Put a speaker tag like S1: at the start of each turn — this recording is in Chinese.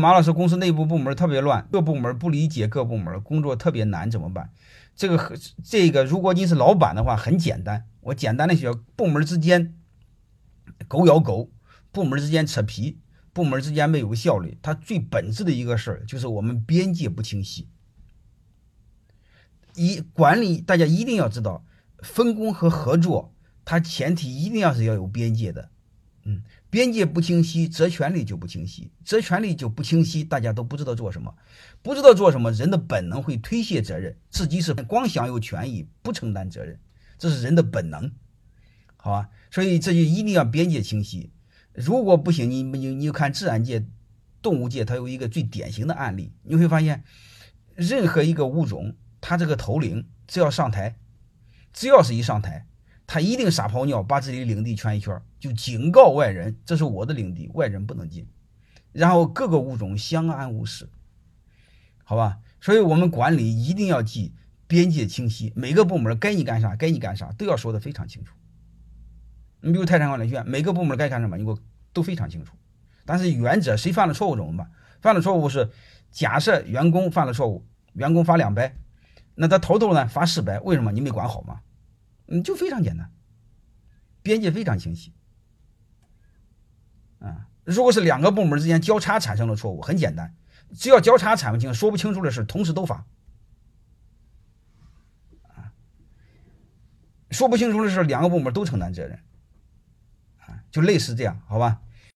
S1: 马老师公司内部部门特别乱，各部门不理解各部门，工作特别难，怎么办？这个和这个，如果你是老板的话，很简单，我简单的说，部门之间狗咬狗，部门之间扯皮，部门之间没有效率，它最本质的一个事儿就是我们边界不清晰。一管理，大家一定要知道，分工和合作，它前提一定要是要有边界的。嗯，边界不清晰，责权利就不清晰，责权利就不清晰，大家都不知道做什么，不知道做什么，人的本能会推卸责任，自己是光享有权益，不承担责任，这是人的本能，好吧？所以这就一定要边界清晰。如果不行，你你你看自然界、动物界，它有一个最典型的案例，你会发现，任何一个物种。它这个头领只要上台，只要是一上台，他一定撒泡尿，把自己的领地圈一圈，就警告外人：“这是我的领地，外人不能进。”然后各个物种相安无事，好吧？所以我们管理一定要记边界清晰，每个部门该你干啥，该你干啥都要说的非常清楚。你比如泰山管理学院，每个部门该干什么，你给我都非常清楚。但是原则，谁犯了错误怎么办？犯了错误是假设员工犯了错误，员工罚两百。那他头头呢罚四百，为什么你没管好吗？嗯，就非常简单，边界非常清晰。啊，如果是两个部门之间交叉产生了错误，很简单，只要交叉产不清、说不清楚的事，同时都罚。啊，说不清楚的事，两个部门都承担责任。啊，就类似这样，好吧？